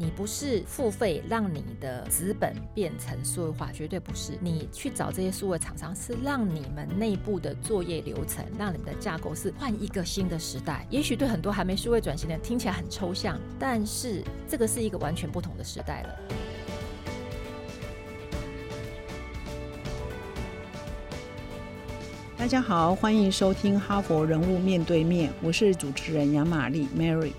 你不是付费让你的资本变成数位化，绝对不是。你去找这些数位厂商，是让你们内部的作业流程，让你们的架构是换一个新的时代。也许对很多还没数位转型的人听起来很抽象，但是这个是一个完全不同的时代了。大家好，欢迎收听《哈佛人物面对面》，我是主持人杨玛丽 Mary。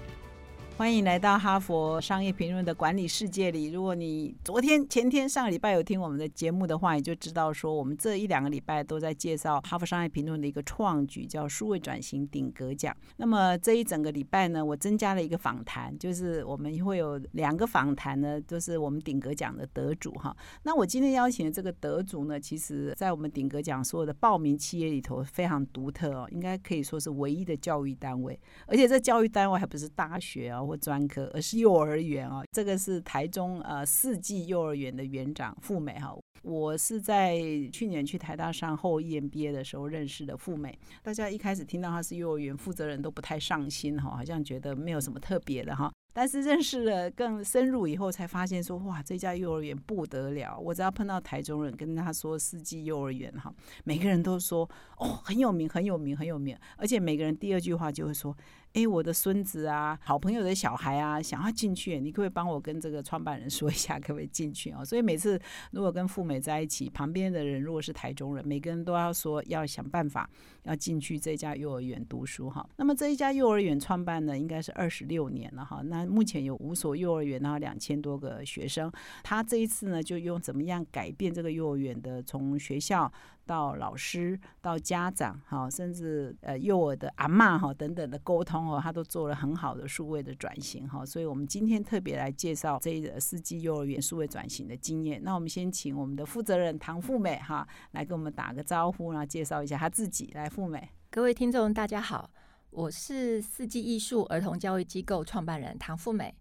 欢迎来到哈佛商业评论的管理世界里。如果你昨天、前天、上个礼拜有听我们的节目的话，你就知道说，我们这一两个礼拜都在介绍哈佛商业评论的一个创举，叫数位转型顶格奖。那么这一整个礼拜呢，我增加了一个访谈，就是我们会有两个访谈呢，都是我们顶格奖的得主哈。那我今天邀请的这个得主呢，其实在我们顶格奖所有的报名企业里头非常独特哦，应该可以说是唯一的教育单位，而且这教育单位还不是大学啊。或专科，而是幼儿园啊。这个是台中呃四季幼儿园的园长富美哈。我是在去年去台大上后 EMBA 的时候认识的富美。大家一开始听到他是幼儿园负责人都不太上心哈，好像觉得没有什么特别的哈。但是认识了更深入以后，才发现说哇，这家幼儿园不得了。我只要碰到台中人，跟他说四季幼儿园哈，每个人都说哦很有名，很有名，很有名。而且每个人第二句话就会说。哎，我的孙子啊，好朋友的小孩啊，想要进去，你可不可以帮我跟这个创办人说一下，可不可以进去哦？所以每次如果跟富美在一起，旁边的人如果是台中人，每个人都要说要想办法要进去这家幼儿园读书哈。那么这一家幼儿园创办呢，应该是二十六年了哈。那目前有五所幼儿园，然后两千多个学生。他这一次呢，就用怎么样改变这个幼儿园的，从学校。到老师，到家长，哈，甚至呃幼儿的阿妈，哈等等的沟通哦，他都做了很好的数位的转型，哈。所以我们今天特别来介绍这个四季幼儿园数位转型的经验。那我们先请我们的负责人唐富美，哈，来跟我们打个招呼，然后介绍一下他自己。来，富美，各位听众大家好，我是四季艺术儿童教育机构创办人唐富美。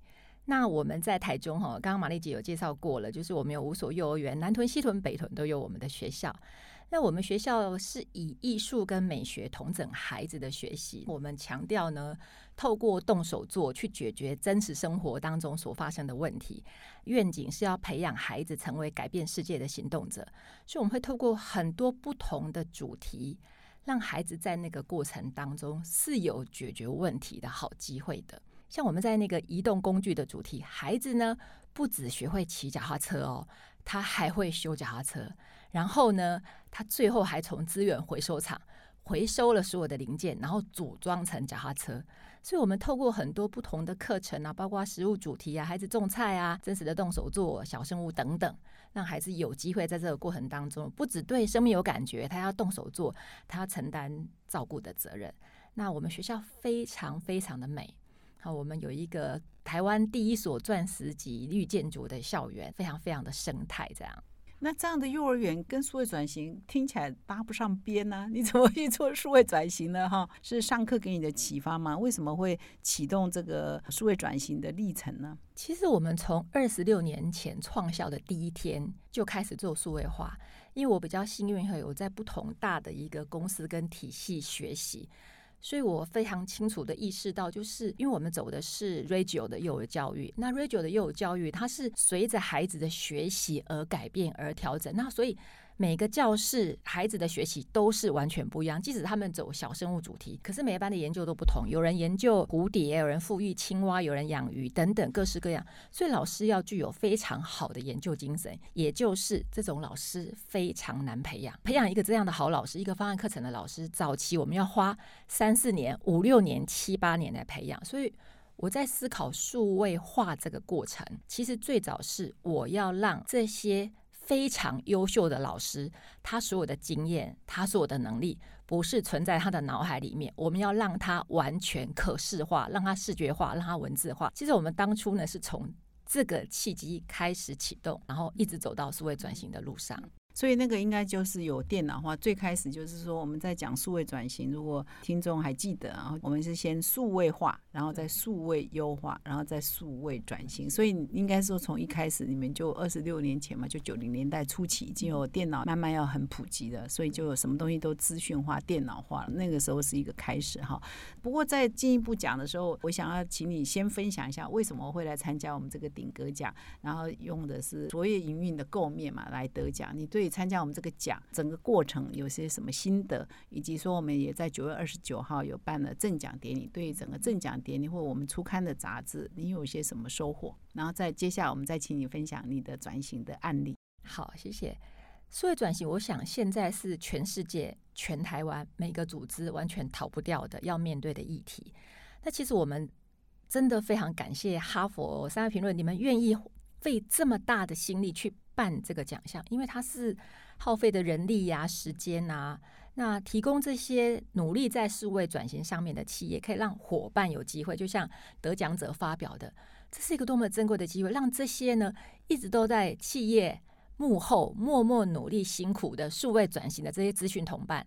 那我们在台中哈，刚刚玛丽姐有介绍过了，就是我们有五所幼儿园，南屯、西屯、北屯都有我们的学校。那我们学校是以艺术跟美学同整孩子的学习，我们强调呢，透过动手做去解决真实生活当中所发生的问题。愿景是要培养孩子成为改变世界的行动者，所以我们会透过很多不同的主题，让孩子在那个过程当中是有解决问题的好机会的。像我们在那个移动工具的主题，孩子呢不只学会骑脚踏车哦，他还会修脚踏车。然后呢，他最后还从资源回收厂回收了所有的零件，然后组装成脚踏车。所以，我们透过很多不同的课程啊，包括食物主题啊、孩子种菜啊、真实的动手做小生物等等，让孩子有机会在这个过程当中，不只对生命有感觉，他要动手做，他要承担照顾的责任。那我们学校非常非常的美。好，我们有一个台湾第一所钻石级绿建筑的校园，非常非常的生态。这样，那这样的幼儿园跟数位转型听起来搭不上边呢？你怎么去做数位转型呢？哈，是上课给你的启发吗？为什么会启动这个数位转型的历程呢？其实我们从二十六年前创校的第一天就开始做数位化，因为我比较幸运，有在不同大的一个公司跟体系学习。所以我非常清楚的意识到，就是因为我们走的是 Radio 的幼儿教育，那 Radio 的幼儿教育，它是随着孩子的学习而改变而调整，那所以。每个教室孩子的学习都是完全不一样，即使他们走小生物主题，可是每一班的研究都不同。有人研究蝴蝶，有人富裕青蛙，有人养鱼等等，各式各样。所以老师要具有非常好的研究精神，也就是这种老师非常难培养。培养一个这样的好老师，一个方案课程的老师，早期我们要花三四年、五六年、七八年来培养。所以我在思考数位化这个过程，其实最早是我要让这些。非常优秀的老师，他所有的经验，他所有的能力，不是存在他的脑海里面。我们要让他完全可视化，让他视觉化，让他文字化。其实我们当初呢，是从这个契机开始启动，然后一直走到数位转型的路上。所以那个应该就是有电脑化。最开始就是说我们在讲数位转型，如果听众还记得啊，我们是先数位化。然后再数位优化，然后再数位转型。所以应该说，从一开始你们就二十六年前嘛，就九零年代初期已经有电脑慢慢要很普及的，所以就有什么东西都资讯化、电脑化了。那个时候是一个开始哈。不过在进一步讲的时候，我想要请你先分享一下为什么会来参加我们这个顶格奖，然后用的是卓越营运的构面嘛来得奖。你对参加我们这个奖整个过程有些什么心得？以及说我们也在九月二十九号有办了正奖典礼，对整个正奖典礼或我们初刊的杂志，你有一些什么收获？然后再接下来我们再请你分享你的转型的案例。好，谢谢。数位转型，我想现在是全世界、全台湾每个组织完全逃不掉的要面对的议题。那其实我们真的非常感谢哈佛商业评论，你们愿意费这么大的心力去办这个奖项，因为它是耗费的人力呀、时间啊。那提供这些努力在数位转型上面的企业，可以让伙伴有机会，就像得奖者发表的，这是一个多么珍贵的机会，让这些呢一直都在企业幕后默默努力辛苦的数位转型的这些咨询同伴，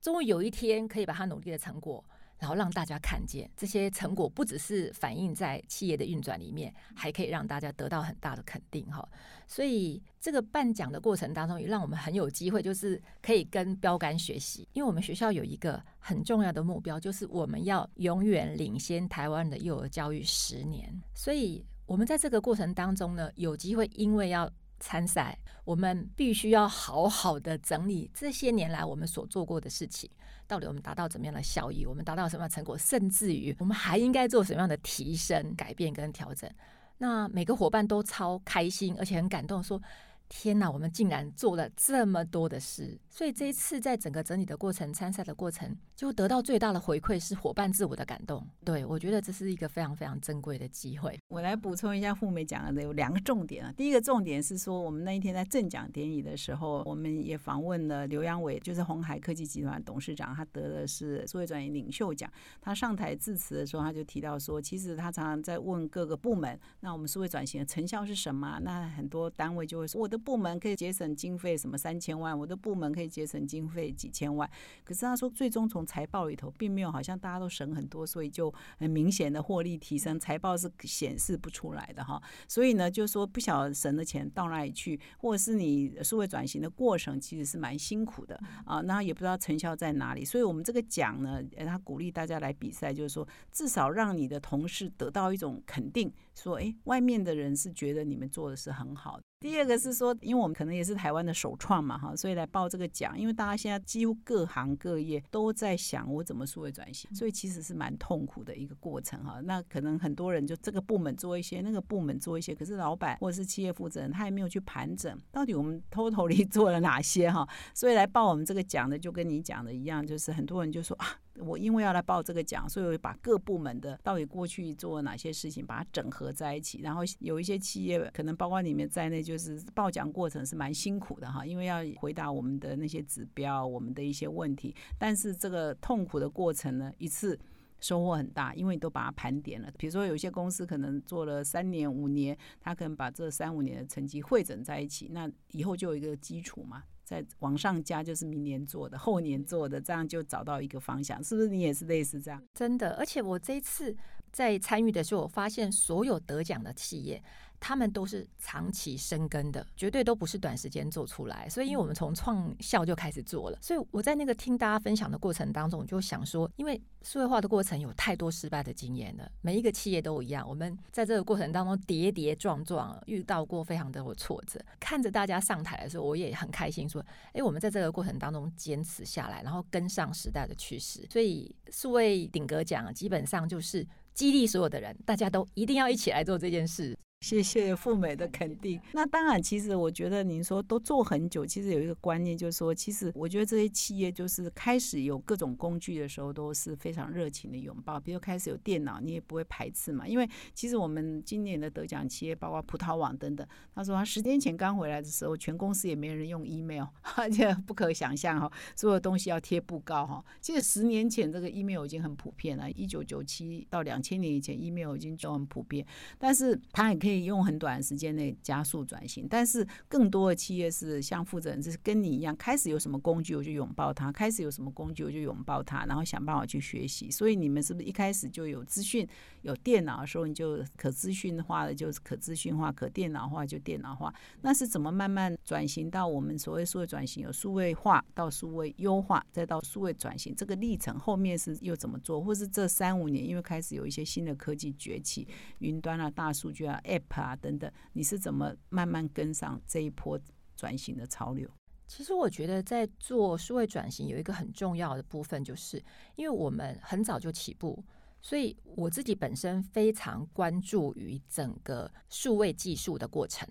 终于有一天可以把他努力的成果。然后让大家看见这些成果，不只是反映在企业的运转里面，还可以让大家得到很大的肯定哈。所以这个颁奖的过程当中，也让我们很有机会，就是可以跟标杆学习。因为我们学校有一个很重要的目标，就是我们要永远领先台湾的幼儿教育十年。所以我们在这个过程当中呢，有机会因为要参赛，我们必须要好好的整理这些年来我们所做过的事情。到底我们达到怎么样的效益？我们达到什么样的成果？甚至于我们还应该做什么样的提升、改变跟调整？那每个伙伴都超开心，而且很感动，说。天哪，我们竟然做了这么多的事！所以这一次在整个整理的过程、参赛的过程，就得到最大的回馈是伙伴自我的感动。对我觉得这是一个非常非常珍贵的机会。我来补充一下富美讲的有两个重点啊。第一个重点是说，我们那一天在正奖典礼的时候，我们也访问了刘阳伟，就是红海科技集团董事长，他得的是数位转型领袖奖。他上台致辞的时候，他就提到说，其实他常常在问各个部门，那我们数位转型的成效是什么？那很多单位就会说，我的。部门可以节省经费什么三千万，我的部门可以节省经费几千万。可是他说，最终从财报里头并没有好像大家都省很多，所以就很明显的获利提升，财报是显示不出来的哈。所以呢，就是说不晓得省的钱到哪里去，或者是你数位转型的过程其实是蛮辛苦的啊，那也不知道成效在哪里。所以我们这个奖呢，他鼓励大家来比赛，就是说至少让你的同事得到一种肯定，说哎，外面的人是觉得你们做的是很好。第二个是说，因为我们可能也是台湾的首创嘛，哈，所以来报这个奖。因为大家现在几乎各行各业都在想我怎么数位转型，所以其实是蛮痛苦的一个过程哈。那可能很多人就这个部门做一些，那个部门做一些，可是老板或者是企业负责人他也没有去盘整，到底我们偷偷里做了哪些哈。所以来报我们这个奖的，就跟你讲的一样，就是很多人就说啊。我因为要来报这个奖，所以我把各部门的到底过去做了哪些事情，把它整合在一起。然后有一些企业可能包括你们在内，就是报奖过程是蛮辛苦的哈，因为要回答我们的那些指标，我们的一些问题。但是这个痛苦的过程呢，一次收获很大，因为你都把它盘点了。比如说有些公司可能做了三年、五年，他可能把这三五年的成绩汇整在一起，那以后就有一个基础嘛。再往上加就是明年做的，后年做的，这样就找到一个方向，是不是？你也是类似这样？真的，而且我这一次在参与的时候，我发现所有得奖的企业。他们都是长期生根的，绝对都不是短时间做出来。所以，因为我们从创校就开始做了，所以我在那个听大家分享的过程当中，我就想说，因为数位化的过程有太多失败的经验了，每一个企业都一样。我们在这个过程当中跌跌撞撞，遇到过非常多的挫折。看着大家上台的时候，我也很开心，说：“哎，我们在这个过程当中坚持下来，然后跟上时代的趋势。”所以，数位顶格奖基本上就是激励所有的人，大家都一定要一起来做这件事。谢谢富美的肯定。那当然，其实我觉得您说都做很久，其实有一个观念就是说，其实我觉得这些企业就是开始有各种工具的时候，都是非常热情的拥抱。比如开始有电脑，你也不会排斥嘛。因为其实我们今年的得奖企业，包括葡萄网等等，他说他十年前刚回来的时候，全公司也没人用 email，而且不可想象哈，所有东西要贴布告哈。其实十年前这个 email 已经很普遍了，一九九七到两千年以前，email 已经就很普遍，但是他也可以。可以用很短的时间内加速转型。但是更多的企业是像负责人，就是跟你一样，开始有什么工具我就拥抱它，开始有什么工具我就拥抱它，然后想办法去学习。所以你们是不是一开始就有资讯、有电脑的时候，你就可资讯化的就是可资讯化，可电脑化就电脑化？那是怎么慢慢转型到我们所谓数位转型，有数位化到数位优化，再到数位转型这个历程后面是又怎么做？或是这三五年因为开始有一些新的科技崛起，云端啊、大数据啊、App 啊等等，你是怎么慢慢跟上这一波转型的潮流？其实我觉得在做数位转型有一个很重要的部分，就是因为我们很早就起步，所以我自己本身非常关注于整个数位技术的过程。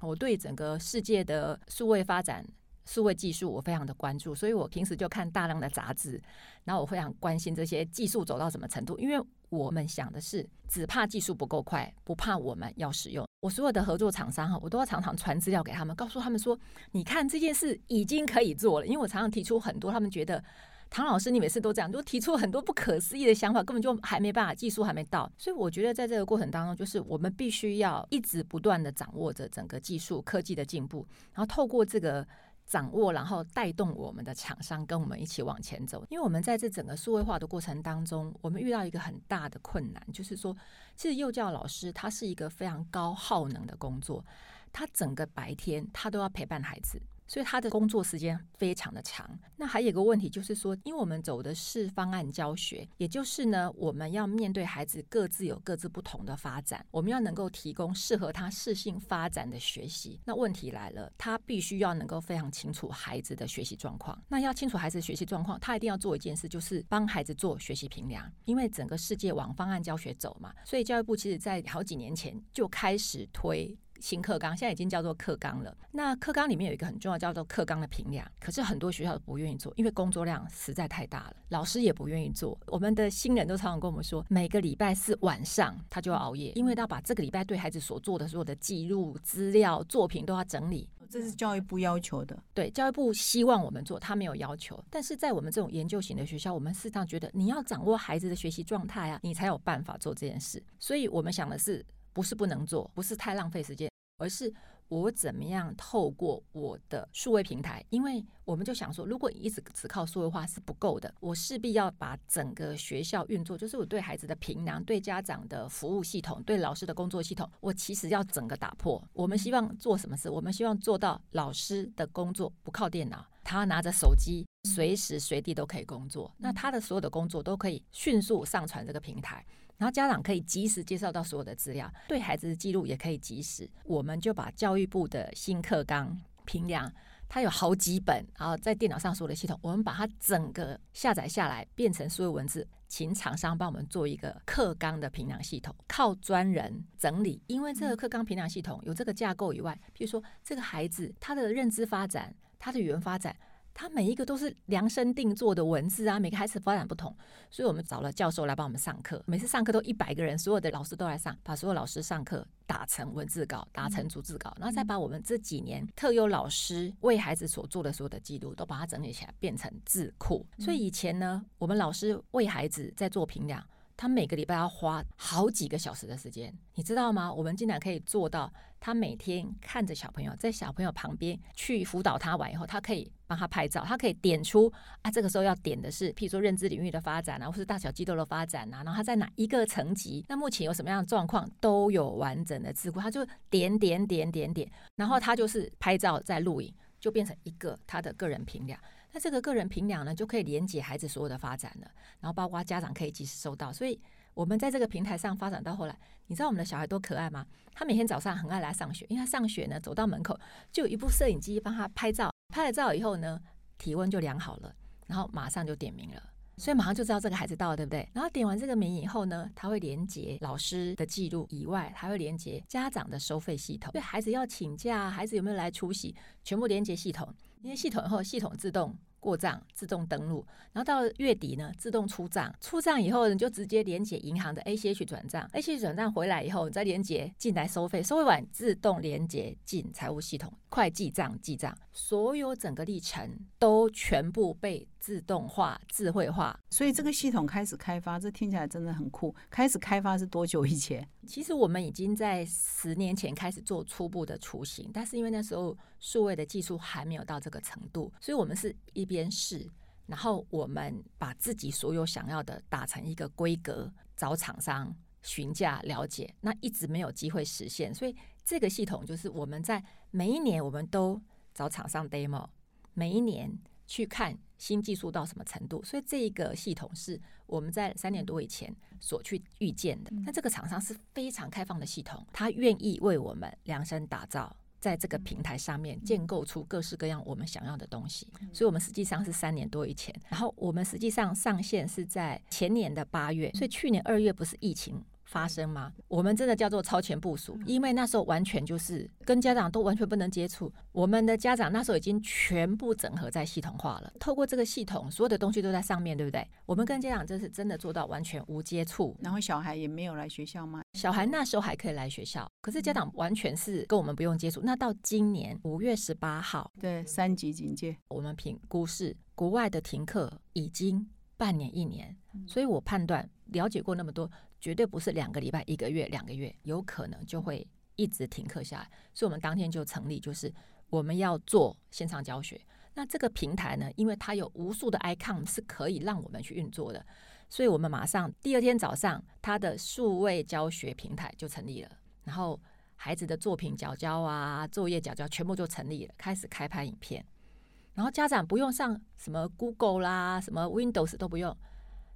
我对整个世界的数位发展。数位技术我非常的关注，所以我平时就看大量的杂志，然后我非常关心这些技术走到什么程度。因为我们想的是，只怕技术不够快，不怕我们要使用。我所有的合作厂商哈，我都要常常传资料给他们，告诉他们说：“你看这件事已经可以做了。”因为我常常提出很多，他们觉得唐老师你每次都这样，都提出很多不可思议的想法，根本就还没办法，技术还没到。所以我觉得在这个过程当中，就是我们必须要一直不断的掌握着整个技术科技的进步，然后透过这个。掌握，然后带动我们的厂商跟我们一起往前走。因为我们在这整个数位化的过程当中，我们遇到一个很大的困难，就是说，其实幼教老师他是一个非常高耗能的工作，他整个白天他都要陪伴孩子。所以他的工作时间非常的长。那还有一个问题就是说，因为我们走的是方案教学，也就是呢，我们要面对孩子各自有各自不同的发展，我们要能够提供适合他适性发展的学习。那问题来了，他必须要能够非常清楚孩子的学习状况。那要清楚孩子的学习状况，他一定要做一件事，就是帮孩子做学习评量。因为整个世界往方案教学走嘛，所以教育部其实在好几年前就开始推。新课纲现在已经叫做课纲了。那课纲里面有一个很重要，叫做课纲的评量。可是很多学校都不愿意做，因为工作量实在太大了，老师也不愿意做。我们的新人都常常跟我们说，每个礼拜四晚上他就要熬夜，因为要把这个礼拜对孩子所做的所有的记录、资料、作品都要整理。这是教育部要求的。对，教育部希望我们做，他没有要求。但是在我们这种研究型的学校，我们事实上觉得你要掌握孩子的学习状态啊，你才有办法做这件事。所以我们想的是，不是不能做，不是太浪费时间。而是我怎么样透过我的数位平台，因为我们就想说，如果一直只靠数位化是不够的，我势必要把整个学校运作，就是我对孩子的评量、对家长的服务系统、对老师的工作系统，我其实要整个打破。我们希望做什么事？我们希望做到老师的工作不靠电脑，他拿着手机随时随地都可以工作，那他的所有的工作都可以迅速上传这个平台。然后家长可以及时接受到所有的资料，对孩子的记录也可以及时。我们就把教育部的新课纲评量，它有好几本，然后在电脑上所有的系统，我们把它整个下载下来，变成所有文字，请厂商帮我们做一个课纲的评量系统，靠专人整理。因为这个课纲评量系统有这个架构以外，譬如说这个孩子他的认知发展，他的语言发展。他每一个都是量身定做的文字啊，每个孩子发展不同，所以我们找了教授来帮我们上课。每次上课都一百个人，所有的老师都来上，把所有老师上课打成文字稿，打成逐字稿，然后再把我们这几年特优老师为孩子所做的所有的记录，都把它整理起来变成字库。所以以前呢，我们老师为孩子在做评量。他每个礼拜要花好几个小时的时间，你知道吗？我们竟然可以做到，他每天看着小朋友，在小朋友旁边去辅导他完以后，他可以帮他拍照，他可以点出啊，这个时候要点的是，譬如说认知领域的发展啊，或是大小肌肉的发展啊，然后他在哪一个层级，那目前有什么样的状况，都有完整的智库，他就点点点点点，然后他就是拍照在录影，就变成一个他的个人评量。那这个个人评量呢，就可以连接孩子所有的发展了，然后包括家长可以及时收到。所以，我们在这个平台上发展到后来，你知道我们的小孩多可爱吗？他每天早上很爱来上学，因为他上学呢，走到门口就有一部摄影机帮他拍照，拍了照以后呢，体温就量好了，然后马上就点名了，所以马上就知道这个孩子到了，对不对？然后点完这个名以后呢，他会连接老师的记录以外，还会连接家长的收费系统，对孩子要请假，孩子有没有来出席，全部连接系统。因为系统以后，系统自动过账、自动登录，然后到月底呢，自动出账。出账以后，你就直接连接银行的 ACH 转账，ACH 转账回来以后，你再连接进来收费，收费完自动连接进财务系统，快记账记账，所有整个历程都全部被自动化、智慧化。所以这个系统开始开发，这听起来真的很酷。开始开发是多久以前？其实我们已经在十年前开始做初步的雏形，但是因为那时候数位的技术还没有到这个程度，所以我们是一边试，然后我们把自己所有想要的打成一个规格，找厂商询价了解，那一直没有机会实现。所以这个系统就是我们在每一年我们都找厂商 demo，每一年去看新技术到什么程度。所以这一个系统是我们在三年多以前所去预见的。那这个厂商是非常开放的系统，他愿意为我们量身打造。在这个平台上面建构出各式各样我们想要的东西，所以我们实际上是三年多以前，然后我们实际上上线是在前年的八月，所以去年二月不是疫情。发生吗？我们真的叫做超前部署，因为那时候完全就是跟家长都完全不能接触。我们的家长那时候已经全部整合在系统化了，透过这个系统，所有的东西都在上面对不对？我们跟家长这是真的做到完全无接触。然后小孩也没有来学校吗？小孩那时候还可以来学校，可是家长完全是跟我们不用接触。那到今年五月十八号，对三级警戒，我们评估是国外的停课已经半年一年，所以我判断了解过那么多。绝对不是两个礼拜、一个月、两个月，有可能就会一直停课下来。所以，我们当天就成立，就是我们要做线上教学。那这个平台呢，因为它有无数的 icon 是可以让我们去运作的，所以我们马上第二天早上，它的数位教学平台就成立了。然后，孩子的作品角交啊、作业角交全部就成立了，开始开拍影片。然后家长不用上什么 Google 啦、什么 Windows 都不用，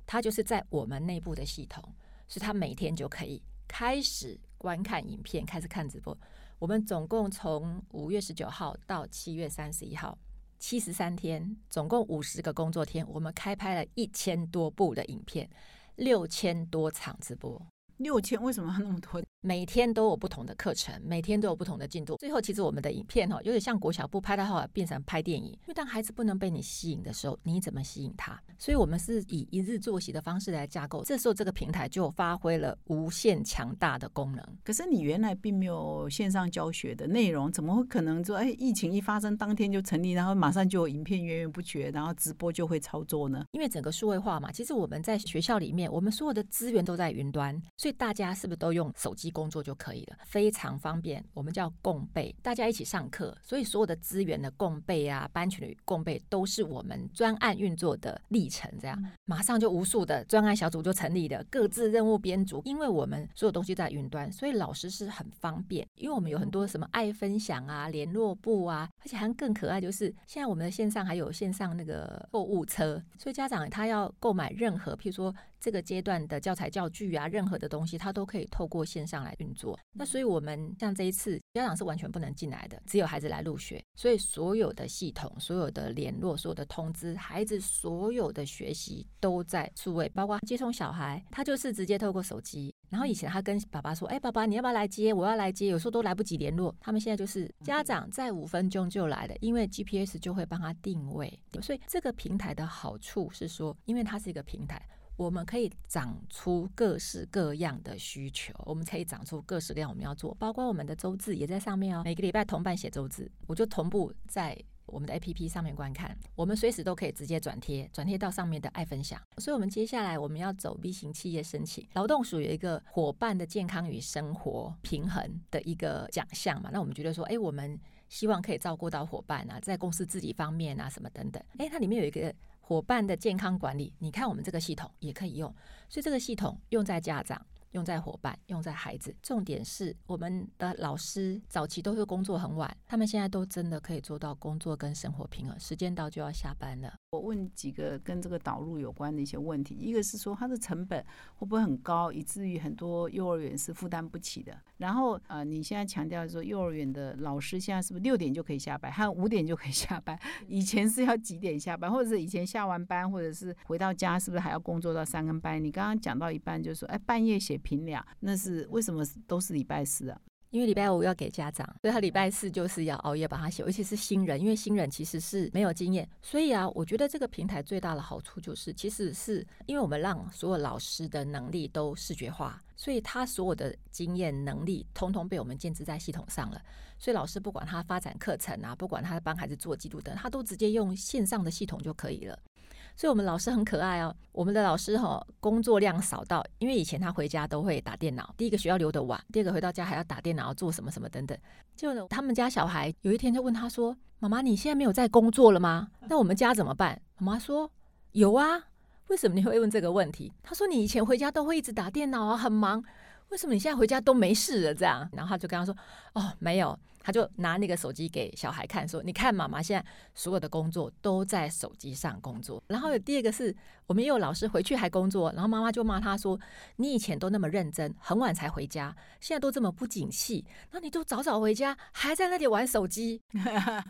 它就是在我们内部的系统。是他每天就可以开始观看影片，开始看直播。我们总共从五月十九号到七月三十一号，七十三天，总共五十个工作天，我们开拍了一千多部的影片，六千多场直播。六千为什么要那么多？每天都有不同的课程，每天都有不同的进度。最后，其实我们的影片哈，有点像国小部拍到后来变成拍电影。因为当孩子不能被你吸引的时候，你怎么吸引他？所以我们是以一日作息的方式来架构。这时候，这个平台就发挥了无限强大的功能。可是你原来并没有线上教学的内容，怎么会可能说，哎，疫情一发生当天就成立，然后马上就有影片源源不绝，然后直播就会操作呢？因为整个数位化嘛，其实我们在学校里面，我们所有的资源都在云端，所以大家是不是都用手机工作就可以了？非常方便，我们叫共备，大家一起上课，所以所有的资源的共备啊，班群的共备都是我们专案运作的历程。这样，马上就无数的专案小组就成立了，各自任务编组。因为我们所有东西在云端，所以老师是很方便。因为我们有很多什么爱分享啊、联络部啊，而且还更可爱，就是现在我们的线上还有线上那个购物车，所以家长他要购买任何，譬如说。这个阶段的教材教具啊，任何的东西，它都可以透过线上来运作。那所以，我们像这一次，家长是完全不能进来的，只有孩子来入学。所以，所有的系统、所有的联络、所有的通知，孩子所有的学习都在数位，包括接送小孩，他就是直接透过手机。然后以前他跟爸爸说：“哎，爸爸，你要不要来接？我要来接。”有时候都来不及联络。他们现在就是家长在五分钟就来了，因为 GPS 就会帮他定位。所以，这个平台的好处是说，因为它是一个平台。我们可以长出各式各样的需求，我们可以长出各式各样我们要做，包括我们的周字也在上面哦。每个礼拜同伴写周字，我就同步在我们的 APP 上面观看。我们随时都可以直接转贴，转贴到上面的爱分享。所以，我们接下来我们要走 B 型企业申请，劳动署有一个伙伴的健康与生活平衡的一个奖项嘛？那我们觉得说，哎，我们希望可以照顾到伙伴啊，在公司自己方面啊，什么等等。哎，它里面有一个。伙伴的健康管理，你看我们这个系统也可以用，所以这个系统用在家长、用在伙伴、用在孩子。重点是我们的老师早期都是工作很晚，他们现在都真的可以做到工作跟生活平衡，时间到就要下班了。我问几个跟这个导入有关的一些问题，一个是说它的成本会不会很高，以至于很多幼儿园是负担不起的。然后呃，你现在强调说幼儿园的老师现在是不是六点就可以下班，有五点就可以下班？以前是要几点下班，或者是以前下完班或者是回到家，是不是还要工作到三更半？你刚刚讲到一半就说，哎，半夜写评量，那是为什么都是礼拜四啊？因为礼拜五要给家长，所以他礼拜四就是要熬夜把它写，而且是新人，因为新人其实是没有经验，所以啊，我觉得这个平台最大的好处就是，其实是因为我们让所有老师的能力都视觉化，所以他所有的经验能力通通被我们建置在系统上了，所以老师不管他发展课程啊，不管他帮孩子做记录等，他都直接用线上的系统就可以了。所以我们老师很可爱哦。我们的老师哈工作量少到，因为以前他回家都会打电脑，第一个学校留的晚，第二个回到家还要打电脑做什么什么等等。就呢，他们家小孩有一天就问他说：“妈妈，你现在没有在工作了吗？那我们家怎么办？”妈妈说：“有啊。”为什么你会问这个问题？他说：“你以前回家都会一直打电脑啊，很忙。为什么你现在回家都没事了？”这样，然后他就跟他说：“哦，没有。”他就拿那个手机给小孩看，说：“你看，妈妈现在所有的工作都在手机上工作。”然后第二个是我们也有老师回去还工作，然后妈妈就骂他说：“你以前都那么认真，很晚才回家，现在都这么不景气，那你都早早回家，还在那里玩手机。”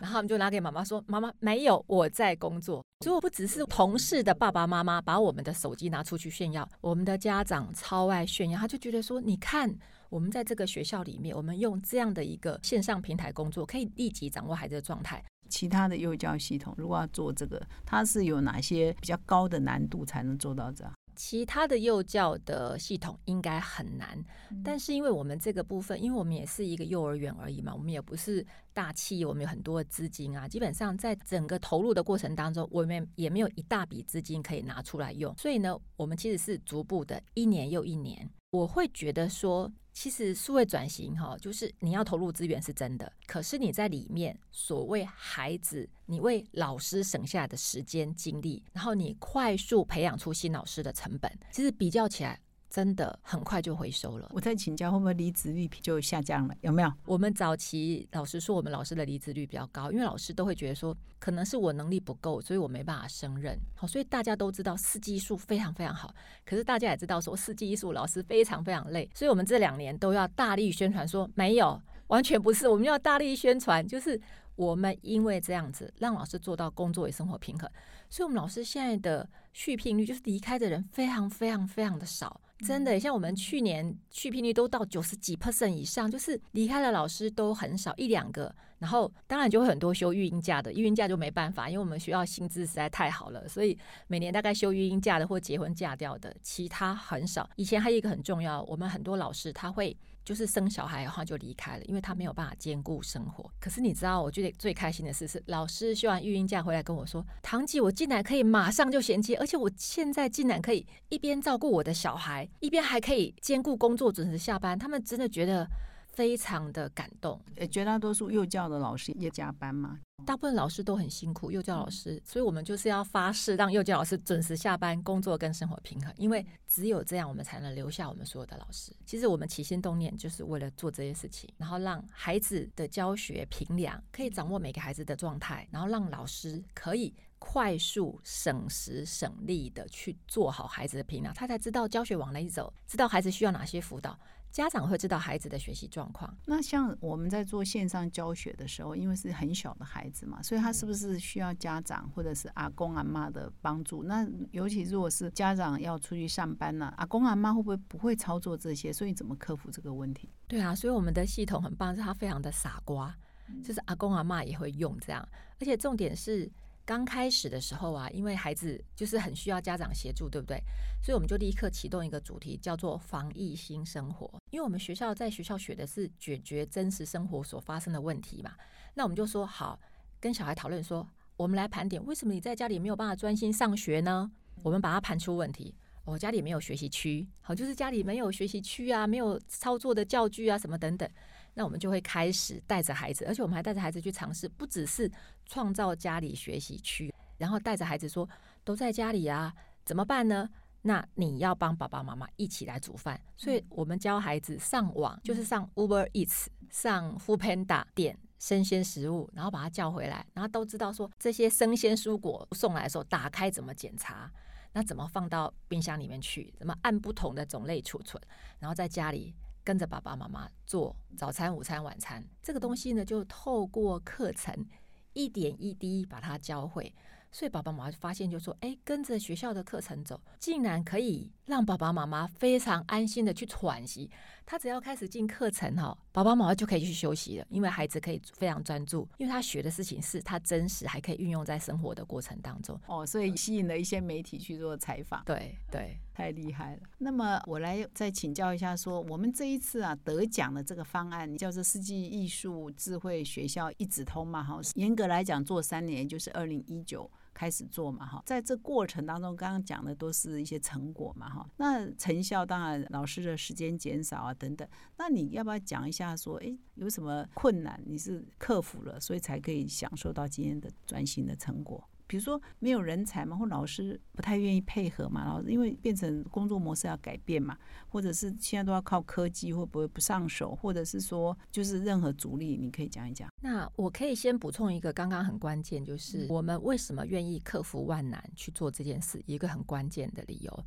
然后我们就拿给妈妈说：“妈妈没有，我在工作。”如果不只是同事的爸爸妈妈把我们的手机拿出去炫耀，我们的家长超爱炫耀，他就觉得说：“你看。”我们在这个学校里面，我们用这样的一个线上平台工作，可以立即掌握孩子的状态。其他的幼教系统如果要做这个，它是有哪些比较高的难度才能做到这样？其他的幼教的系统应该很难，但是因为我们这个部分，因为我们也是一个幼儿园而已嘛，我们也不是大企业，我们有很多的资金啊。基本上在整个投入的过程当中，我们也没有一大笔资金可以拿出来用，所以呢，我们其实是逐步的一年又一年。我会觉得说。其实数位转型哈，就是你要投入资源是真的，可是你在里面所谓孩子，你为老师省下的时间精力，然后你快速培养出新老师的成本，其实比较起来。真的很快就回收了。我在请教，会不会离职率就下降了？有没有？我们早期老师说，我们老师的离职率比较高，因为老师都会觉得说，可能是我能力不够，所以我没办法胜任。好，所以大家都知道四技术非常非常好，可是大家也知道说四技术老师非常非常累，所以我们这两年都要大力宣传说，没有，完全不是，我们要大力宣传，就是我们因为这样子让老师做到工作与生活平衡，所以我们老师现在的续聘率就是离开的人非常非常非常的少。真的，像我们去年去聘率都到九十几 percent 以上，就是离开的老师都很少一两个，然后当然就会很多休育婴假的，育婴假就没办法，因为我们学校薪资实在太好了，所以每年大概休育婴假的或结婚嫁掉的，其他很少。以前还有一个很重要，我们很多老师他会。就是生小孩的话就离开了，因为他没有办法兼顾生活。可是你知道，我觉得最开心的事是，老师休完育婴假回来跟我说：“唐姐，我进来可以马上就衔接，而且我现在竟然可以一边照顾我的小孩，一边还可以兼顾工作，准时下班。”他们真的觉得。非常的感动，呃，绝大多数幼教的老师也加班吗？大部分老师都很辛苦，幼教老师，所以我们就是要发誓，让幼教老师准时下班，工作跟生活平衡，因为只有这样，我们才能留下我们所有的老师。其实我们起心动念就是为了做这些事情，然后让孩子的教学平量，可以掌握每个孩子的状态，然后让老师可以快速、省时、省力的去做好孩子的平量，他才知道教学往哪里走，知道孩子需要哪些辅导。家长会知道孩子的学习状况。那像我们在做线上教学的时候，因为是很小的孩子嘛，所以他是不是需要家长或者是阿公阿妈的帮助？那尤其如果是家长要出去上班呢，阿公阿妈会不会不会操作这些？所以怎么克服这个问题？对啊，所以我们的系统很棒，是它非常的傻瓜，就是阿公阿妈也会用这样，而且重点是。刚开始的时候啊，因为孩子就是很需要家长协助，对不对？所以我们就立刻启动一个主题，叫做“防疫新生活”。因为我们学校在学校学的是解决真实生活所发生的问题嘛。那我们就说好，跟小孩讨论说，我们来盘点为什么你在家里没有办法专心上学呢？我们把它盘出问题。我家里没有学习区，好，就是家里没有学习区啊，没有操作的教具啊，什么等等。那我们就会开始带着孩子，而且我们还带着孩子去尝试，不只是创造家里学习区，然后带着孩子说都在家里啊，怎么办呢？那你要帮爸爸妈妈一起来煮饭，所以我们教孩子上网，就是上 Uber Eats、上 Food Panda 点生鲜食物，然后把他叫回来，然后都知道说这些生鲜蔬果送来的时候打开怎么检查，那怎么放到冰箱里面去，怎么按不同的种类储存，然后在家里。跟着爸爸妈妈做早餐、午餐、晚餐，这个东西呢，就透过课程一点一滴把它教会。所以爸爸妈妈就发现，就说：“哎，跟着学校的课程走，竟然可以让爸爸妈妈非常安心的去喘息。他只要开始进课程哈，爸爸妈妈就可以去休息了，因为孩子可以非常专注，因为他学的事情是他真实，还可以运用在生活的过程当中。哦，所以吸引了一些媒体去做采访。对对，太厉害了。那么我来再请教一下，说我们这一次啊得奖的这个方案叫做“世纪艺术智慧学校一指通”嘛，哈，严格来讲做三年，就是二零一九。开始做嘛哈，在这过程当中，刚刚讲的都是一些成果嘛哈。那成效当然老师的时间减少啊等等。那你要不要讲一下说，哎，有什么困难你是克服了，所以才可以享受到今天的专心的成果？比如说没有人才嘛，或老师不太愿意配合嘛，老师因为变成工作模式要改变嘛，或者是现在都要靠科技，会不会不上手？或者是说就是任何阻力，你可以讲一讲。那我可以先补充一个，刚刚很关键，就是我们为什么愿意克服万难去做这件事，一个很关键的理由。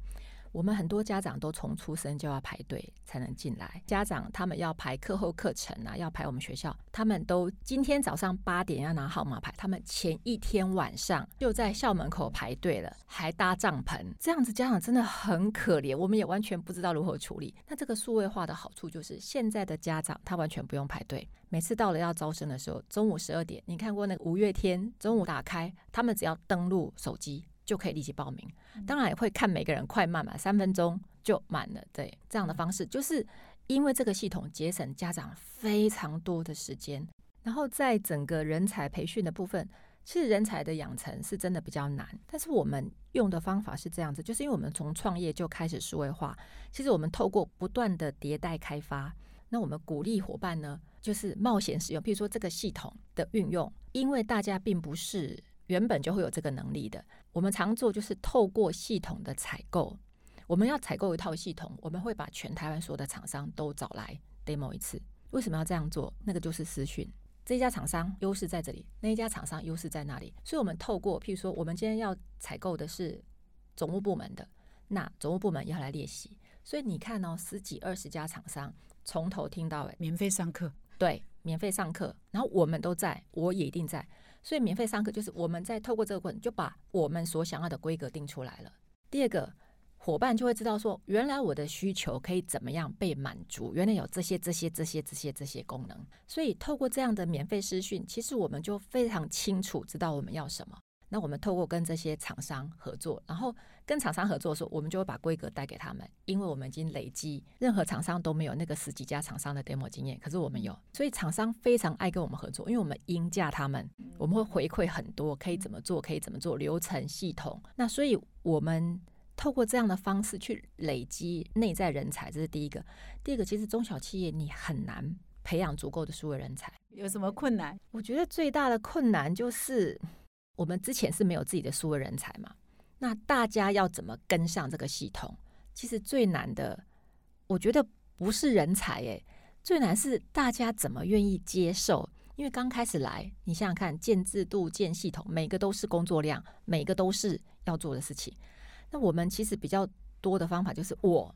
我们很多家长都从出生就要排队才能进来，家长他们要排课后课程啊，要排我们学校，他们都今天早上八点要拿号码牌，他们前一天晚上就在校门口排队了，还搭帐篷，这样子家长真的很可怜，我们也完全不知道如何处理。那这个数位化的好处就是，现在的家长他完全不用排队，每次到了要招生的时候，中午十二点，你看过那个五月天中午打开，他们只要登录手机。就可以立即报名，当然也会看每个人快慢嘛，三分钟就满了。对，这样的方式就是因为这个系统节省家长非常多的时间。然后在整个人才培训的部分，其实人才的养成是真的比较难。但是我们用的方法是这样子，就是因为我们从创业就开始数位化，其实我们透过不断的迭代开发，那我们鼓励伙伴呢，就是冒险使用。譬如说这个系统的运用，因为大家并不是。原本就会有这个能力的。我们常做就是透过系统的采购，我们要采购一套系统，我们会把全台湾所有的厂商都找来 demo 一次。为什么要这样做？那个就是私讯。这家厂商优势在这里，那一家厂商优势在那里？所以我们透过，譬如说，我们今天要采购的是总务部门的，那总务部门要来练习。所以你看哦，十几二十家厂商从头听到尾，免费上课，对，免费上课，然后我们都在，我也一定在。所以免费上课就是我们在透过这个过程，就把我们所想要的规格定出来了。第二个伙伴就会知道说，原来我的需求可以怎么样被满足，原来有这些这些这些这些这些功能。所以透过这样的免费私讯，其实我们就非常清楚知道我们要什么。那我们透过跟这些厂商合作，然后跟厂商合作的时候，我们就会把规格带给他们，因为我们已经累积，任何厂商都没有那个十几家厂商的 demo 经验，可是我们有，所以厂商非常爱跟我们合作，因为我们应价他们，我们会回馈很多，可以怎么做，可以怎么做，流程系统。那所以我们透过这样的方式去累积内在人才，这是第一个。第二个，其实中小企业你很难培养足够的数位人才，有什么困难？我觉得最大的困难就是。我们之前是没有自己的数位人才嘛？那大家要怎么跟上这个系统？其实最难的，我觉得不是人才，诶，最难是大家怎么愿意接受。因为刚开始来，你想想看，建制度、建系统，每个都是工作量，每个都是要做的事情。那我们其实比较多的方法就是我。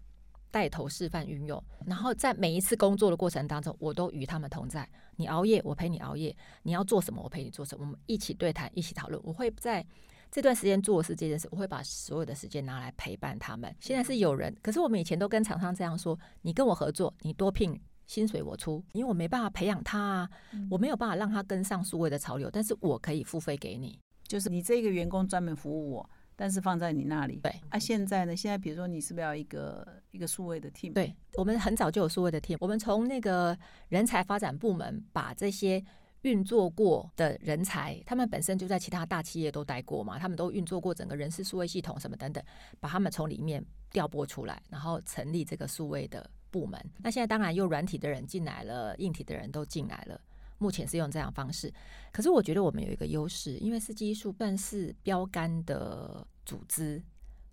带头示范运用，然后在每一次工作的过程当中，我都与他们同在。你熬夜，我陪你熬夜；你要做什么，我陪你做什么。我们一起对谈，一起讨论。我会在这段时间做的是这件事，我会把所有的时间拿来陪伴他们。现在是有人，可是我们以前都跟厂商这样说：你跟我合作，你多聘薪水我出，因为我没办法培养他啊，我没有办法让他跟上数位的潮流，但是我可以付费给你，就是你这个员工专门服务我。但是放在你那里，对啊，现在呢？现在比如说，你是不是要一个一个数位的 team？对，我们很早就有数位的 team。我们从那个人才发展部门把这些运作过的人才，他们本身就在其他大企业都待过嘛，他们都运作过整个人事数位系统什么等等，把他们从里面调拨出来，然后成立这个数位的部门。那现在当然又软体的人进来了，硬体的人都进来了。目前是用这样方式，可是我觉得我们有一个优势，因为四技术算是标杆的组织，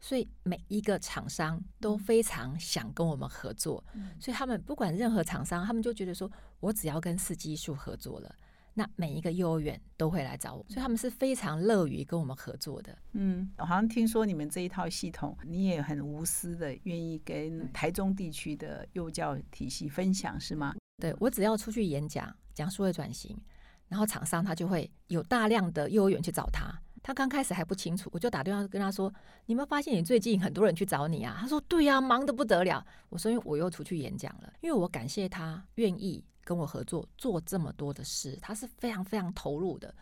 所以每一个厂商都非常想跟我们合作，所以他们不管任何厂商，他们就觉得说我只要跟四技数合作了，那每一个幼儿园都会来找我，所以他们是非常乐于跟我们合作的。嗯，我好像听说你们这一套系统，你也很无私的愿意跟台中地区的幼教体系分享，是吗？对我只要出去演讲。讲数位转型，然后厂商他就会有大量的幼儿园去找他。他刚开始还不清楚，我就打电话跟他说：“你有发现你最近很多人去找你啊？”他说：“对呀，忙得不得了。”我说：“因为我又出去演讲了，因为我感谢他愿意跟我合作做这么多的事，他是非常非常投入的。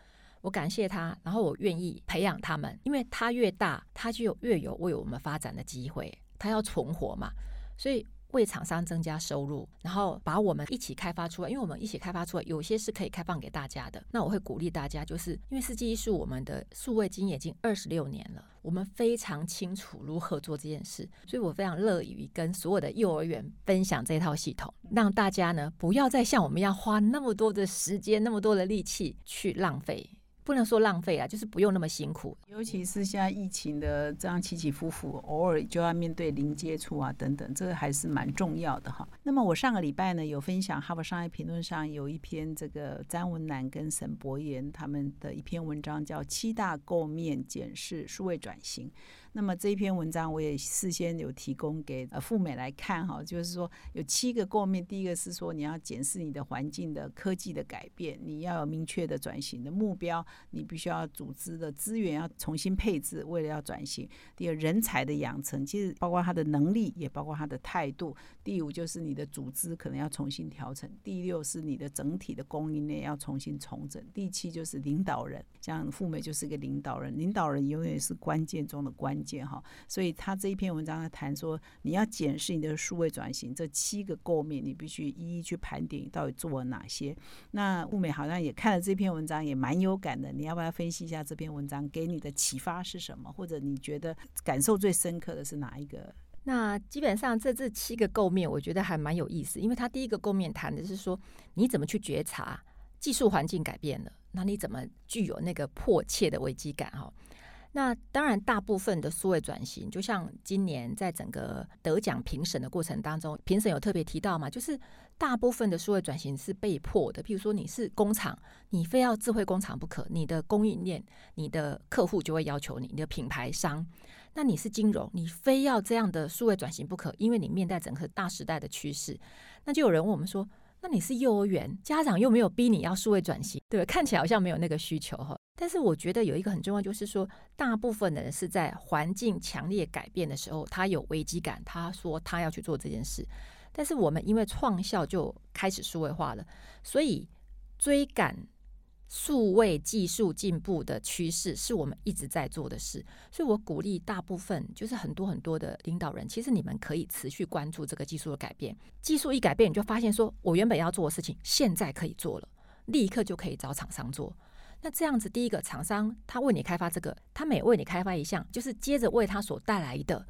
我感谢他，然后我愿意培养他们，因为他越大，他就越有为我们发展的机会，他要存活嘛，所以。”为厂商增加收入，然后把我们一起开发出来，因为我们一起开发出来，有些是可以开放给大家的。那我会鼓励大家，就是因为四季艺术我们的数位经验已经二十六年了，我们非常清楚如何做这件事，所以我非常乐于跟所有的幼儿园分享这套系统，让大家呢不要再像我们一样花那么多的时间、那么多的力气去浪费。不能说浪费啊，就是不用那么辛苦。尤其是现在疫情的这样起起伏伏，偶尔就要面对零接触啊等等，这个还是蛮重要的哈。那么我上个礼拜呢有分享《哈佛商业评论》上有一篇这个詹文楠跟沈博言他们的一篇文章，叫《七大构面检视数位转型》。那么这一篇文章我也事先有提供给呃富美来看哈，就是说有七个构面，第一个是说你要检视你的环境的科技的改变，你要有明确的转型的目标，你必须要组织的资源要重新配置，为了要转型。第二，人才的养成，其实包括他的能力，也包括他的态度。第五就是你的组织可能要重新调整。第六是你的整体的供应链要重新重整。第七就是领导人，像富美就是一个领导人，领导人永远是关键中的关。件哈，所以他这一篇文章谈说，你要检视你的数位转型这七个构面，你必须一一去盘点到底做了哪些。那物美好像也看了这篇文章，也蛮有感的。你要不要分析一下这篇文章给你的启发是什么？或者你觉得感受最深刻的是哪一个？那基本上这这七个构面，我觉得还蛮有意思，因为他第一个构面谈的是说，你怎么去觉察技术环境改变了，那你怎么具有那个迫切的危机感？哈。那当然，大部分的数位转型，就像今年在整个得奖评审的过程当中，评审有特别提到嘛，就是大部分的数位转型是被迫的。譬如说，你是工厂，你非要智慧工厂不可，你的供应链、你的客户就会要求你，你的品牌商；那你是金融，你非要这样的数位转型不可，因为你面对整个大时代的趋势。那就有人问我们说。那你是幼儿园家长又没有逼你要数位转型，对看起来好像没有那个需求哈。但是我觉得有一个很重要，就是说大部分的人是在环境强烈改变的时候，他有危机感，他说他要去做这件事。但是我们因为创校就开始数位化了，所以追赶。数位技术进步的趋势是我们一直在做的事，所以我鼓励大部分就是很多很多的领导人，其实你们可以持续关注这个技术的改变。技术一改变，你就发现说我原本要做的事情现在可以做了，立刻就可以找厂商做。那这样子，第一个厂商他为你开发这个，他每为你开发一项，就是接着为他所带来的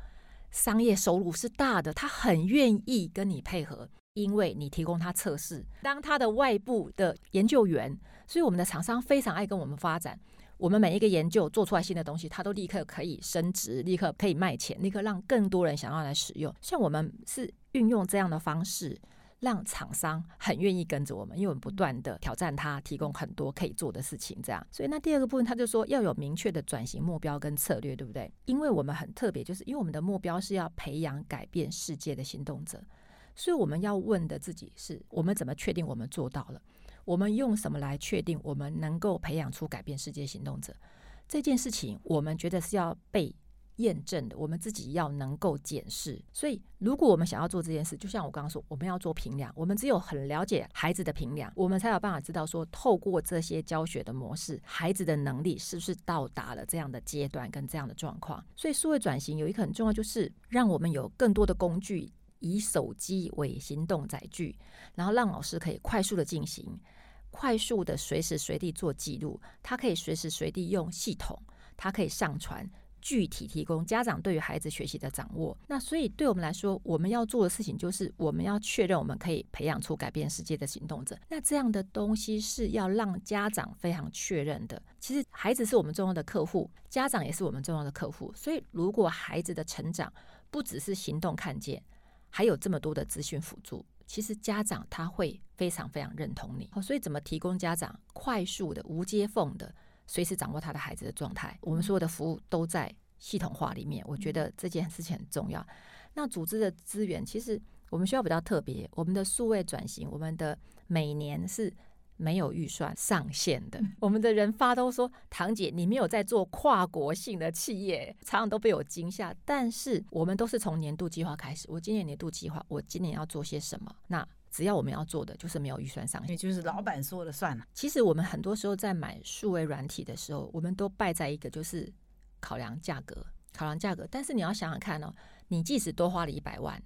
商业收入是大的，他很愿意跟你配合。因为你提供他测试，当他的外部的研究员，所以我们的厂商非常爱跟我们发展。我们每一个研究做出来新的东西，他都立刻可以升值，立刻可以卖钱，立刻让更多人想要来使用。像我们是运用这样的方式，让厂商很愿意跟着我们，因为我们不断的挑战他，提供很多可以做的事情。这样，所以那第二个部分，他就说要有明确的转型目标跟策略，对不对？因为我们很特别，就是因为我们的目标是要培养改变世界的行动者。所以我们要问的自己是：我们怎么确定我们做到了？我们用什么来确定我们能够培养出改变世界行动者？这件事情，我们觉得是要被验证的。我们自己要能够检视。所以，如果我们想要做这件事，就像我刚刚说，我们要做评量。我们只有很了解孩子的评量，我们才有办法知道说，透过这些教学的模式，孩子的能力是不是到达了这样的阶段跟这样的状况。所以，数位转型有一个很重要，就是让我们有更多的工具。以手机为行动载具，然后让老师可以快速的进行，快速的随时随地做记录。他可以随时随地用系统，他可以上传，具体提供家长对于孩子学习的掌握。那所以对我们来说，我们要做的事情就是我们要确认我们可以培养出改变世界的行动者。那这样的东西是要让家长非常确认的。其实孩子是我们重要的客户，家长也是我们重要的客户。所以如果孩子的成长不只是行动看见。还有这么多的资讯辅助，其实家长他会非常非常认同你。所以怎么提供家长快速的、无接缝的，随时掌握他的孩子的状态？我们所有的服务都在系统化里面。我觉得这件事情很重要。那组织的资源，其实我们需要比较特别。我们的数位转型，我们的每年是。没有预算上限的，我们的人发都说：“堂姐，你没有在做跨国性的企业，常常都被我惊吓。”但是我们都是从年度计划开始。我今年年度计划，我今年要做些什么？那只要我们要做的，就是没有预算上限，也就是老板说了算了。其实我们很多时候在买数位软体的时候，我们都败在一个就是考量价格，考量价格。但是你要想想看哦，你即使多花了一百万。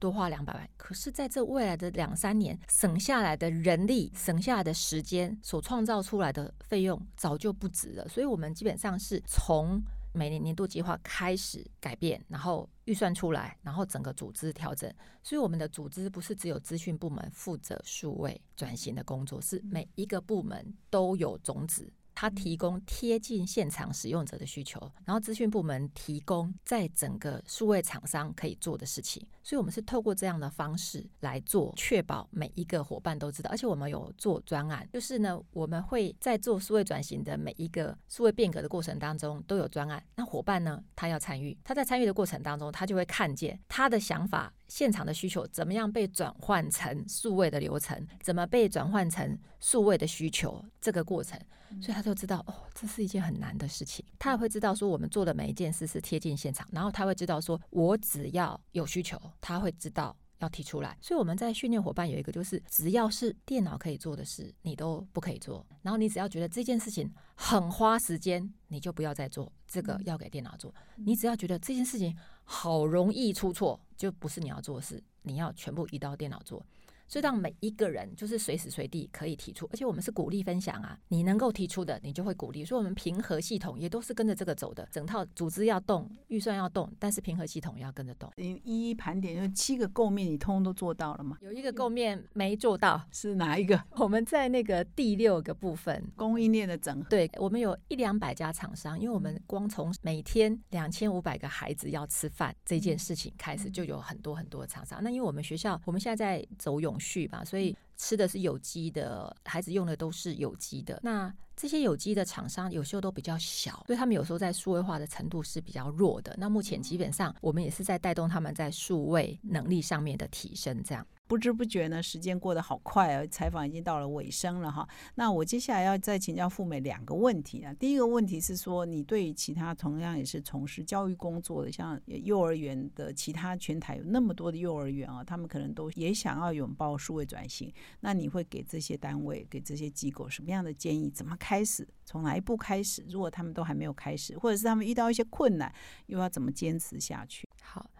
多花两百万，可是在这未来的两三年，省下来的人力、省下来的时间所创造出来的费用早就不值了。所以，我们基本上是从每年年度计划开始改变，然后预算出来，然后整个组织调整。所以，我们的组织不是只有资讯部门负责数位转型的工作，是每一个部门都有种子。它提供贴近现场使用者的需求，然后资讯部门提供在整个数位厂商可以做的事情，所以我们是透过这样的方式来做，确保每一个伙伴都知道。而且我们有做专案，就是呢，我们会在做数位转型的每一个数位变革的过程当中都有专案。那伙伴呢，他要参与，他在参与的过程当中，他就会看见他的想法。现场的需求怎么样被转换成数位的流程？怎么被转换成数位的需求？这个过程，所以他就知道哦，这是一件很难的事情。他也会知道说，我们做的每一件事是贴近现场，然后他会知道说，我只要有需求，他会知道要提出来。所以我们在训练伙伴有一个，就是只要是电脑可以做的事，你都不可以做。然后你只要觉得这件事情很花时间，你就不要再做这个，要给电脑做。你只要觉得这件事情好容易出错。就不是你要做的事，你要全部移到电脑做。所以让每一个人就是随时随地可以提出，而且我们是鼓励分享啊，你能够提出的，你就会鼓励。所以我们平和系统也都是跟着这个走的，整套组织要动，预算要动，但是平和系统要跟着动。你一一盘点，就七个构面，你通通都做到了吗？有一个构面没做到，是哪一个？我们在那个第六个部分，供应链的整合。对，我们有一两百家厂商，因为我们光从每天两千五百个孩子要吃饭这件事情开始，就有很多很多的厂商。那因为我们学校，我们现在在走永续吧，所以吃的是有机的，孩子用的都是有机的。那这些有机的厂商有时候都比较小，所以他们有时候在数位化的程度是比较弱的。那目前基本上我们也是在带动他们在数位能力上面的提升，这样。不知不觉呢，时间过得好快啊！采访已经到了尾声了哈。那我接下来要再请教富美两个问题啊。第一个问题是说，你对其他同样也是从事教育工作的，像幼儿园的其他全台有那么多的幼儿园啊，他们可能都也想要拥抱数位转型。那你会给这些单位、给这些机构什么样的建议？怎么开始？从哪一步开始？如果他们都还没有开始，或者是他们遇到一些困难，又要怎么坚持下去？好。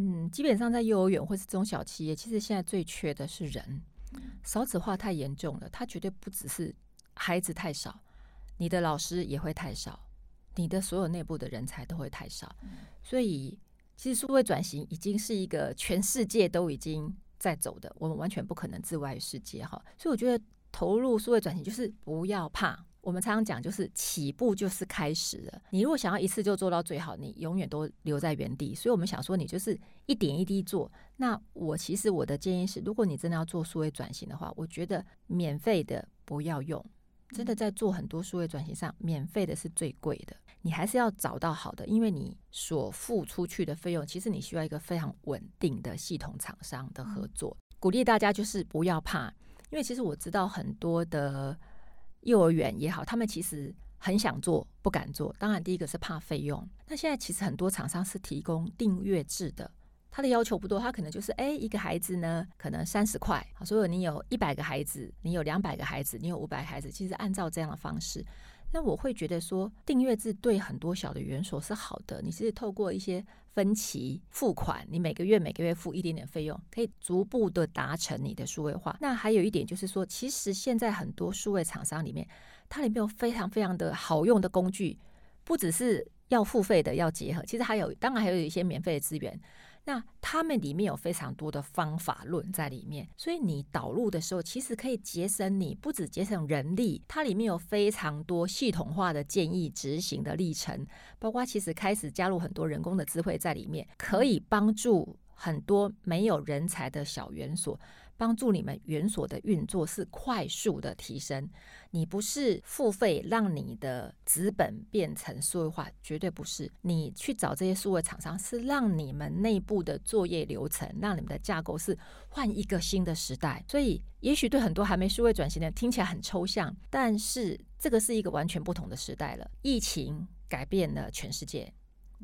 嗯，基本上在幼儿园或是中小企业，其实现在最缺的是人，少子化太严重了。它绝对不只是孩子太少，你的老师也会太少，你的所有内部的人才都会太少。所以，其实数位转型已经是一个全世界都已经在走的，我们完全不可能自外于世界哈。所以，我觉得投入数位转型就是不要怕。我们常常讲，就是起步就是开始了。你如果想要一次就做到最好，你永远都留在原地。所以我们想说，你就是一点一滴做。那我其实我的建议是，如果你真的要做数位转型的话，我觉得免费的不要用。真的在做很多数位转型上，免费的是最贵的。你还是要找到好的，因为你所付出去的费用，其实你需要一个非常稳定的系统厂商的合作。鼓励大家就是不要怕，因为其实我知道很多的。幼儿园也好，他们其实很想做，不敢做。当然，第一个是怕费用。那现在其实很多厂商是提供订阅制的，他的要求不多，他可能就是哎，一个孩子呢，可能三十块。所以你有一百个孩子，你有两百个孩子，你有五百孩子，其实按照这样的方式。那我会觉得说，订阅制对很多小的园所是好的。你是透过一些分期付款，你每个月每个月付一点点费用，可以逐步的达成你的数位化。那还有一点就是说，其实现在很多数位厂商里面，它里面有非常非常的好用的工具，不只是要付费的要结合，其实还有当然还有一些免费的资源。那他们里面有非常多的方法论在里面，所以你导入的时候，其实可以节省你不止节省人力，它里面有非常多系统化的建议执行的历程，包括其实开始加入很多人工的智慧在里面，可以帮助很多没有人才的小园所。帮助你们园所的运作是快速的提升。你不是付费让你的资本变成数位化，绝对不是。你去找这些数位厂商，是让你们内部的作业流程，让你们的架构是换一个新的时代。所以，也许对很多还没数位转型的听起来很抽象，但是这个是一个完全不同的时代了。疫情改变了全世界。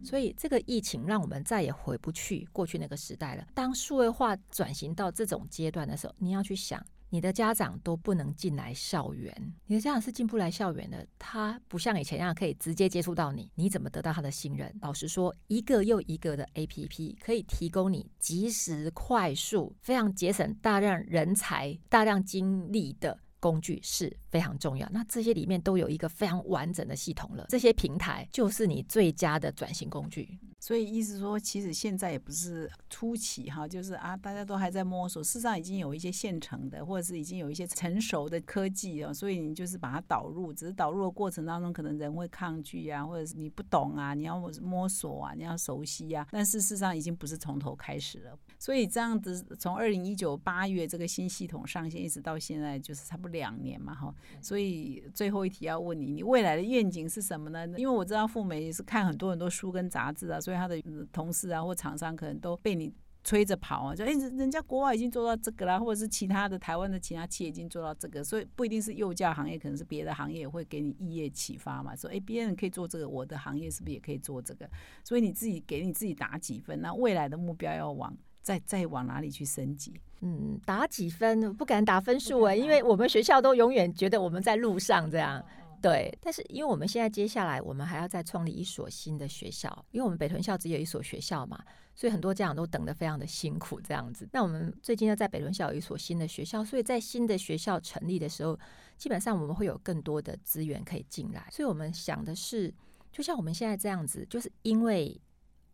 所以这个疫情让我们再也回不去过去那个时代了。当数位化转型到这种阶段的时候，你要去想，你的家长都不能进来校园，你的家长是进不来校园的。他不像以前一样可以直接接触到你，你怎么得到他的信任？老实说，一个又一个的 APP 可以提供你及时、快速、非常节省大量人才、大量精力的。工具是非常重要，那这些里面都有一个非常完整的系统了。这些平台就是你最佳的转型工具。所以意思说，其实现在也不是初期哈，就是啊，大家都还在摸索。事实上已经有一些现成的，或者是已经有一些成熟的科技啊，所以你就是把它导入，只是导入的过程当中，可能人会抗拒啊，或者是你不懂啊，你要摸索啊，你要熟悉啊。但事实上已经不是从头开始了。所以这样子，从二零一九八月这个新系统上线，一直到现在，就是差不多两年嘛，哈。所以最后一题要问你，你未来的愿景是什么呢？因为我知道富美也是看很多很多书跟杂志啊，所以他的同事啊或厂商可能都被你催着跑啊，就哎，人家国外已经做到这个啦，或者是其他的台湾的其他企业已经做到这个，所以不一定是幼教行业，可能是别的行业会给你异业启发嘛。说哎，别人可以做这个，我的行业是不是也可以做这个？所以你自己给你自己打几分？那未来的目标要往。再再往哪里去升级？嗯，打几分不敢打分数哎，因为我们学校都永远觉得我们在路上这样。对，但是因为我们现在接下来我们还要再创立一所新的学校，因为我们北屯校只有一所学校嘛，所以很多家长都等得非常的辛苦这样子。那我们最近要在北屯校有一所新的学校，所以在新的学校成立的时候，基本上我们会有更多的资源可以进来。所以我们想的是，就像我们现在这样子，就是因为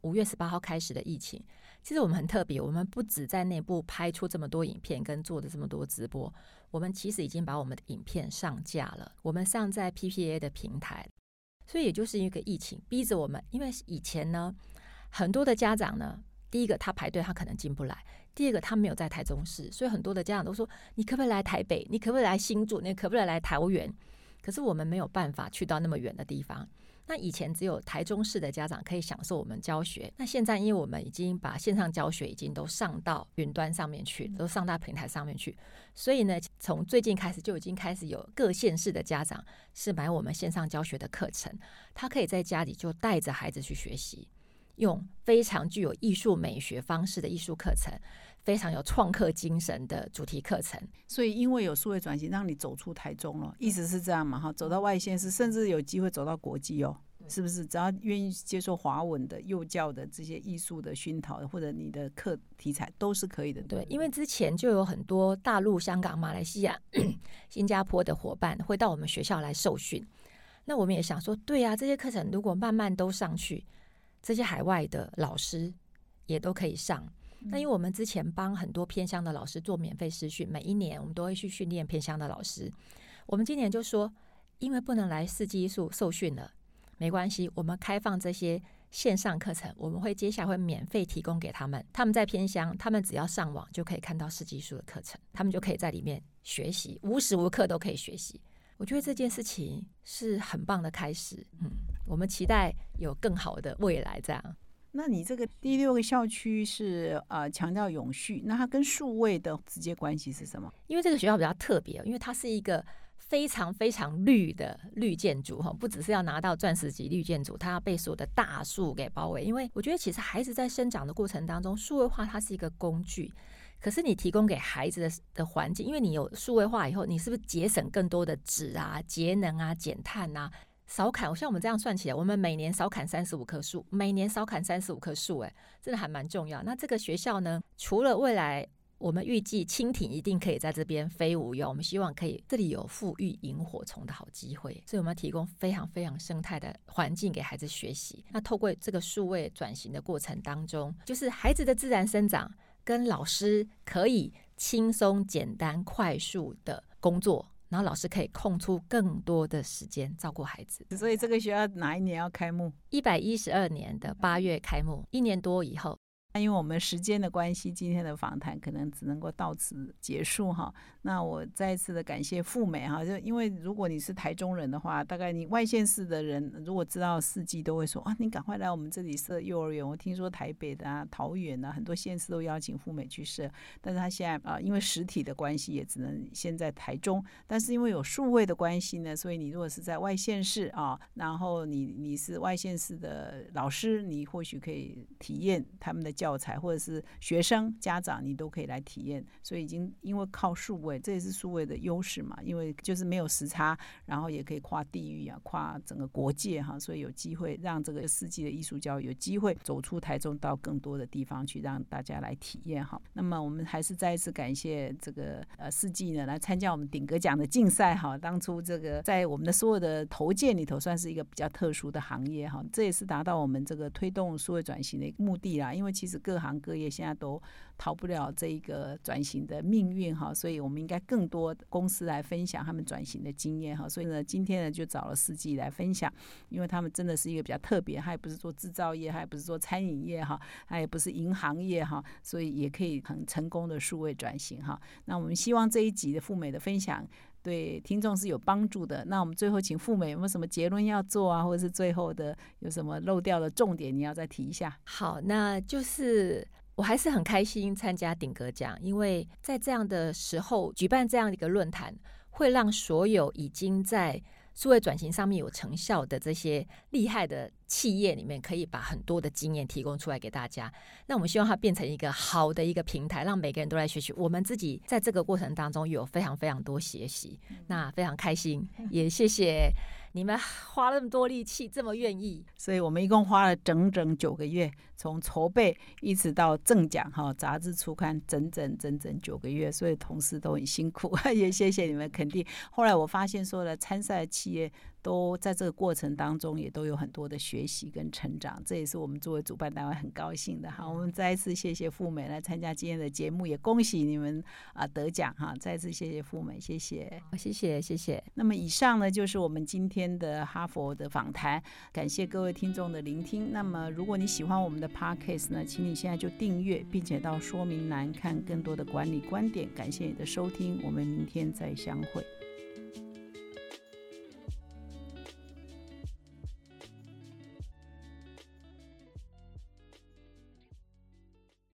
五月十八号开始的疫情。其实我们很特别，我们不止在内部拍出这么多影片，跟做的这么多直播，我们其实已经把我们的影片上架了，我们上在 PPA 的平台。所以也就是一个疫情逼着我们，因为以前呢，很多的家长呢，第一个他排队他可能进不来，第二个他没有在台中市，所以很多的家长都说，你可不可以来台北？你可不可以来新竹？你可不可以来桃园？可是我们没有办法去到那么远的地方。那以前只有台中市的家长可以享受我们教学，那现在因为我们已经把线上教学已经都上到云端上面去，都上到平台上面去，所以呢，从最近开始就已经开始有各县市的家长是买我们线上教学的课程，他可以在家里就带着孩子去学习，用非常具有艺术美学方式的艺术课程。非常有创客精神的主题课程，所以因为有数位转型，让你走出台中了，意思是这样嘛？哈，走到外县市，甚至有机会走到国际哦，是不是？只要愿意接受华文的幼教的这些艺术的熏陶，或者你的课题材都是可以的。对，因为之前就有很多大陆、香港、马来西亚、新加坡的伙伴会到我们学校来受训，那我们也想说，对呀，这些课程如果慢慢都上去，这些海外的老师也都可以上。那因为我们之前帮很多偏乡的老师做免费师训，每一年我们都会去训练偏乡的老师。我们今年就说，因为不能来四季艺术受训了，没关系，我们开放这些线上课程，我们会接下来会免费提供给他们。他们在偏乡，他们只要上网就可以看到四季艺术的课程，他们就可以在里面学习，无时无刻都可以学习。我觉得这件事情是很棒的开始，嗯，我们期待有更好的未来，这样。那你这个第六个校区是呃强调永续，那它跟数位的直接关系是什么？因为这个学校比较特别，因为它是一个非常非常绿的绿建筑哈，不只是要拿到钻石级绿建筑，它要被所有的大树给包围。因为我觉得其实孩子在生长的过程当中，数位化它是一个工具，可是你提供给孩子的的环境，因为你有数位化以后，你是不是节省更多的纸啊、节能啊、减碳啊？少砍，像我们这样算起来，我们每年少砍三十五棵树，每年少砍三十五棵树，哎，真的还蛮重要。那这个学校呢，除了未来我们预计蜻蜓一定可以在这边飞舞以外，我们希望可以这里有富裕萤火虫的好机会，所以我们要提供非常非常生态的环境给孩子学习。那透过这个数位转型的过程当中，就是孩子的自然生长跟老师可以轻松、简单、快速的工作。然后老师可以空出更多的时间照顾孩子，所以这个学校哪一年要开幕？一百一十二年的八月开幕，一年多以后。那因为我们时间的关系，今天的访谈可能只能够到此结束哈。那我再一次的感谢富美哈，就因为如果你是台中人的话，大概你外县市的人如果知道四季都会说啊，你赶快来我们这里设幼儿园。我听说台北的啊、桃园啊，很多县市都邀请富美去设，但是他现在啊，因为实体的关系，也只能先在台中。但是因为有数位的关系呢，所以你如果是在外县市啊，然后你你是外县市的老师，你或许可以体验他们的。教材，或者是学生、家长，你都可以来体验。所以已经因为靠数位，这也是数位的优势嘛，因为就是没有时差，然后也可以跨地域啊，跨整个国界哈，所以有机会让这个四季的艺术教育有机会走出台中，到更多的地方去，让大家来体验哈。那么我们还是再一次感谢这个呃四季呢来参加我们顶格奖的竞赛哈。当初这个在我们的所有的投件里头，算是一个比较特殊的行业哈，这也是达到我们这个推动数位转型的一个目的啦。因为其实是各行各业现在都逃不了这一个转型的命运哈，所以我们应该更多公司来分享他们转型的经验哈。所以呢，今天呢就找了四季来分享，因为他们真的是一个比较特别，他也不是做制造业，他也不是做餐饮业哈，他也不是银行业哈，所以也可以很成功的数位转型哈。那我们希望这一集的富美的分享。对听众是有帮助的。那我们最后请富美有没有什么结论要做啊，或者是最后的有什么漏掉的重点，你要再提一下？好，那就是我还是很开心参加顶格奖，因为在这样的时候举办这样的一个论坛，会让所有已经在数位转型上面有成效的这些厉害的。企业里面可以把很多的经验提供出来给大家，那我们希望它变成一个好的一个平台，让每个人都来学习。我们自己在这个过程当中有非常非常多学习，那非常开心，也谢谢你们花那么多力气，这么愿意。所以我们一共花了整整九个月，从筹备一直到正奖哈，杂志出刊整整整整九个月，所以同事都很辛苦，也谢谢你们肯定。后来我发现，说了参赛企业。都在这个过程当中，也都有很多的学习跟成长，这也是我们作为主办单位很高兴的哈。我们再一次谢谢富美来参加今天的节目，也恭喜你们啊得奖哈！再次谢谢富美，谢谢，谢谢，谢谢。那么以上呢就是我们今天的哈佛的访谈，感谢各位听众的聆听。那么如果你喜欢我们的 podcast 呢，请你现在就订阅，并且到说明栏看更多的管理观点。感谢你的收听，我们明天再相会。